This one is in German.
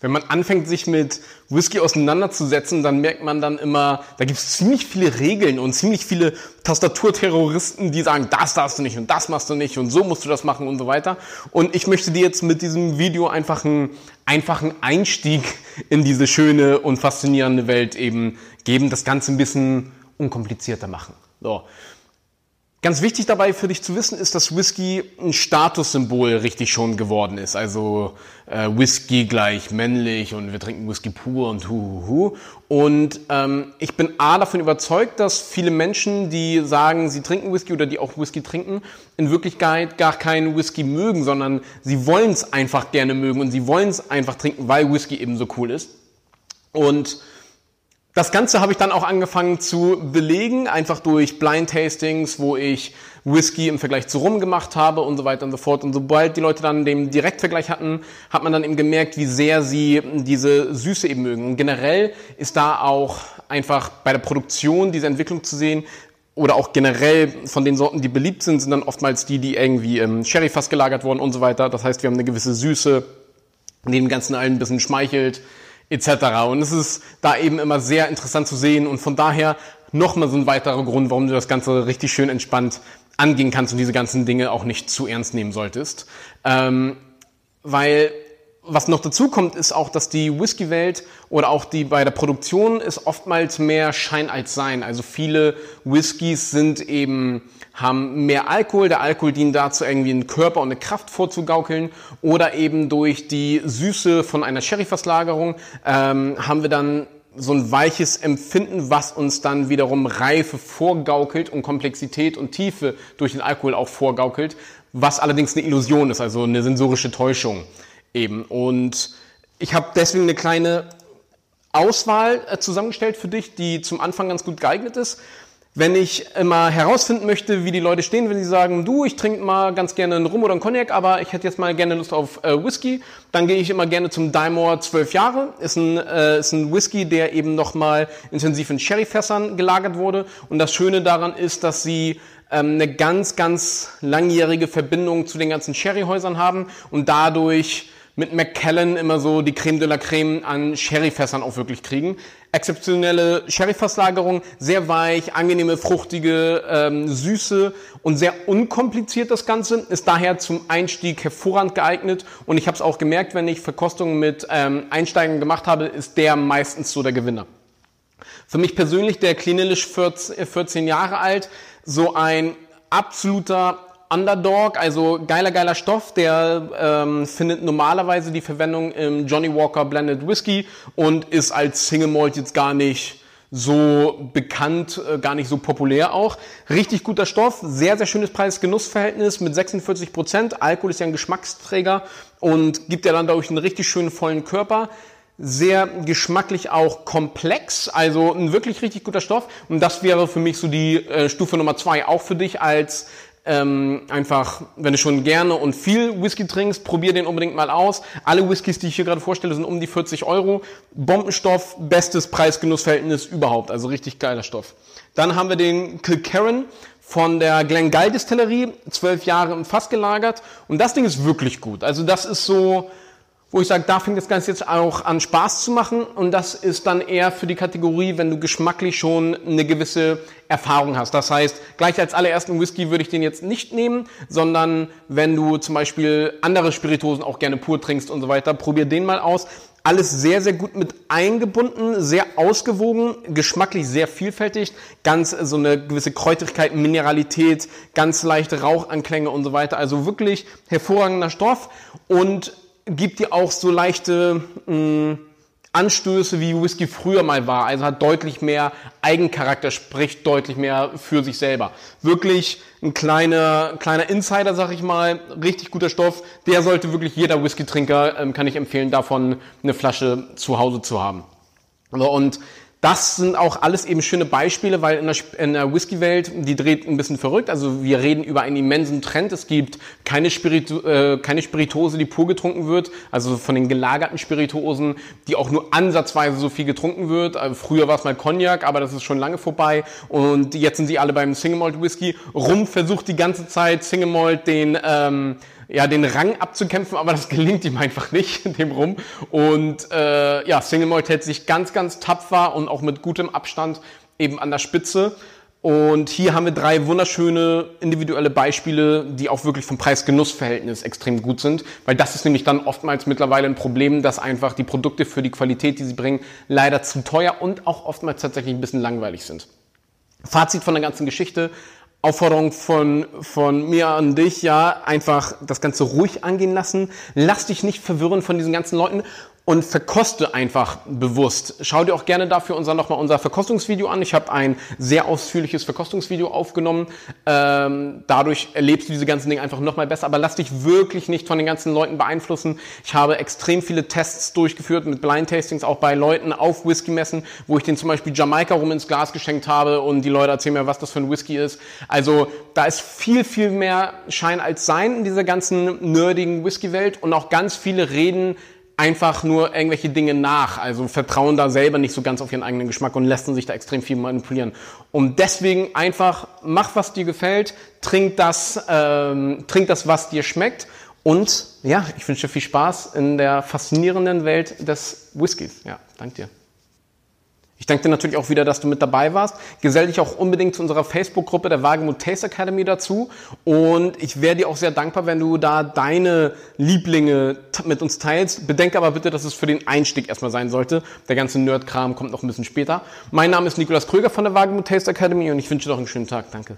wenn man anfängt, sich mit Whisky auseinanderzusetzen, dann merkt man dann immer, da gibt es ziemlich viele Regeln und ziemlich viele Tastaturterroristen, die sagen, das darfst du nicht und das machst du nicht und so musst du das machen und so weiter. Und ich möchte dir jetzt mit diesem Video einfach einen einfachen Einstieg in diese schöne und faszinierende Welt eben geben, das Ganze ein bisschen unkomplizierter machen. So. Ganz wichtig dabei für dich zu wissen ist, dass Whisky ein Statussymbol richtig schon geworden ist. Also äh, Whisky gleich männlich und wir trinken Whisky pur und hu hu hu. Und ähm, ich bin A davon überzeugt, dass viele Menschen, die sagen, sie trinken Whisky oder die auch Whisky trinken, in Wirklichkeit gar keinen Whisky mögen, sondern sie wollen es einfach gerne mögen und sie wollen es einfach trinken, weil Whisky eben so cool ist. Und das Ganze habe ich dann auch angefangen zu belegen, einfach durch Blind Tastings, wo ich Whisky im Vergleich zu Rum gemacht habe und so weiter und so fort. Und sobald die Leute dann den Direktvergleich hatten, hat man dann eben gemerkt, wie sehr sie diese Süße eben mögen. Und generell ist da auch einfach bei der Produktion diese Entwicklung zu sehen, oder auch generell von den Sorten, die beliebt sind, sind dann oftmals die, die irgendwie im Sherryfass gelagert wurden und so weiter. Das heißt, wir haben eine gewisse Süße, die dem Ganzen allen ein bisschen schmeichelt etc. Und es ist da eben immer sehr interessant zu sehen und von daher nochmal so ein weiterer Grund, warum du das Ganze richtig schön entspannt angehen kannst und diese ganzen Dinge auch nicht zu ernst nehmen solltest. Ähm, weil was noch dazu kommt, ist auch, dass die Whisky-Welt oder auch die bei der Produktion ist oftmals mehr Schein als Sein. Also viele Whiskys sind eben haben mehr Alkohol. Der Alkohol dient dazu, irgendwie einen Körper und eine Kraft vorzugaukeln. Oder eben durch die Süße von einer Sherryfasslagerung ähm, haben wir dann so ein weiches Empfinden, was uns dann wiederum Reife vorgaukelt und Komplexität und Tiefe durch den Alkohol auch vorgaukelt, was allerdings eine Illusion ist, also eine sensorische Täuschung eben. Und ich habe deswegen eine kleine Auswahl äh, zusammengestellt für dich, die zum Anfang ganz gut geeignet ist. Wenn ich immer herausfinden möchte, wie die Leute stehen, wenn sie sagen, du, ich trinke mal ganz gerne einen Rum oder einen Cognac, aber ich hätte jetzt mal gerne Lust auf äh, Whisky, dann gehe ich immer gerne zum Dymore 12 Jahre. Ist ein, äh, ist ein Whisky, der eben nochmal intensiv in Sherryfässern gelagert wurde. Und das Schöne daran ist, dass sie ähm, eine ganz, ganz langjährige Verbindung zu den ganzen Sherryhäusern haben und dadurch mit Macallan immer so die Creme de la Creme an Sherryfässern auch wirklich kriegen. Exzeptionelle Sherryfasslagerung, sehr weich, angenehme, fruchtige ähm, Süße und sehr unkompliziert das Ganze. Ist daher zum Einstieg hervorragend geeignet. Und ich habe es auch gemerkt, wenn ich Verkostungen mit ähm, Einsteigern gemacht habe, ist der meistens so der Gewinner. Für mich persönlich, der klinisch 14, 14 Jahre alt, so ein absoluter Underdog, also geiler, geiler Stoff, der ähm, findet normalerweise die Verwendung im Johnny Walker Blended Whisky und ist als Single Malt jetzt gar nicht so bekannt, äh, gar nicht so populär auch. Richtig guter Stoff, sehr, sehr schönes Preis-Genuss-Verhältnis mit 46 Prozent. Alkohol ist ja ein Geschmacksträger und gibt ja dann dadurch einen richtig schönen vollen Körper sehr geschmacklich auch komplex, also ein wirklich richtig guter Stoff. Und das wäre für mich so die äh, Stufe Nummer zwei, auch für dich als ähm, einfach, wenn du schon gerne und viel Whisky trinkst, probier den unbedingt mal aus. Alle Whiskys, die ich hier gerade vorstelle, sind um die 40 Euro. Bombenstoff, bestes Preis-Genuss-Verhältnis überhaupt, also richtig geiler Stoff. Dann haben wir den Kilkerran von der Glengall Distillerie, zwölf Jahre im Fass gelagert und das Ding ist wirklich gut. Also das ist so, wo ich sage, da fängt das Ganze jetzt auch an Spaß zu machen und das ist dann eher für die Kategorie, wenn du geschmacklich schon eine gewisse Erfahrung hast. Das heißt, gleich als allerersten Whisky würde ich den jetzt nicht nehmen, sondern wenn du zum Beispiel andere Spiritosen auch gerne pur trinkst und so weiter, probier den mal aus. Alles sehr, sehr gut mit eingebunden, sehr ausgewogen, geschmacklich sehr vielfältig, ganz so eine gewisse Kräutrigkeit, Mineralität, ganz leichte Rauchanklänge und so weiter. Also wirklich hervorragender Stoff und gibt dir auch so leichte mh, mm, Anstöße, wie Whisky früher mal war. Also hat deutlich mehr Eigencharakter, spricht deutlich mehr für sich selber. Wirklich ein kleiner, kleiner Insider, sag ich mal, richtig guter Stoff. Der sollte wirklich jeder Whisky-Trinker, ähm, kann ich empfehlen, davon eine Flasche zu Hause zu haben. Und das sind auch alles eben schöne Beispiele, weil in der, in der Whisky-Welt, die dreht ein bisschen verrückt. Also wir reden über einen immensen Trend. Es gibt keine, Spiritu äh, keine Spiritose, die pur getrunken wird. Also von den gelagerten Spiritosen, die auch nur ansatzweise so viel getrunken wird. Also früher war es mal Cognac, aber das ist schon lange vorbei. Und jetzt sind sie alle beim Single Malt Whisky. Rum versucht die ganze Zeit Single Malt den... Ähm, ja, den Rang abzukämpfen, aber das gelingt ihm einfach nicht, dem rum. Und äh, ja, Single Malt hält sich ganz, ganz tapfer und auch mit gutem Abstand eben an der Spitze. Und hier haben wir drei wunderschöne individuelle Beispiele, die auch wirklich vom Preis-Genuss-Verhältnis extrem gut sind, weil das ist nämlich dann oftmals mittlerweile ein Problem, dass einfach die Produkte für die Qualität, die sie bringen, leider zu teuer und auch oftmals tatsächlich ein bisschen langweilig sind. Fazit von der ganzen Geschitte. Aufforderung von, von mir an dich, ja, einfach das Ganze ruhig angehen lassen. Lass dich nicht verwirren von diesen ganzen Leuten und verkoste einfach bewusst. Schau dir auch gerne dafür unser, nochmal unser Verkostungsvideo an. Ich habe ein sehr ausführliches Verkostungsvideo aufgenommen. Ähm, dadurch erlebst du diese ganzen Dinge einfach nochmal besser. Aber lass dich wirklich nicht von den ganzen Leuten beeinflussen. Ich habe extrem viele Tests durchgeführt mit Blind Tastings, auch bei Leuten auf Whisky-Messen, wo ich den zum Beispiel Jamaika rum ins Glas geschenkt habe und die Leute erzählen mir, was das für ein Whisky ist. Also da ist viel, viel mehr Schein als Sein in dieser ganzen nerdigen Whisky-Welt und auch ganz viele reden einfach nur irgendwelche Dinge nach, also vertrauen da selber nicht so ganz auf ihren eigenen Geschmack und lassen sich da extrem viel manipulieren. Und deswegen einfach mach, was dir gefällt, trink das, ähm, trink das, was dir schmeckt und ja, ich wünsche dir viel Spaß in der faszinierenden Welt des Whiskys. Ja, danke dir. Ich danke dir natürlich auch wieder, dass du mit dabei warst. Gesell dich auch unbedingt zu unserer Facebook-Gruppe der Wagemut Taste Academy dazu. Und ich wäre dir auch sehr dankbar, wenn du da deine Lieblinge mit uns teilst. Bedenke aber bitte, dass es für den Einstieg erstmal sein sollte. Der ganze Nerd-Kram kommt noch ein bisschen später. Mein Name ist Nikolas Kröger von der Wagemut Taste Academy und ich wünsche dir noch einen schönen Tag. Danke.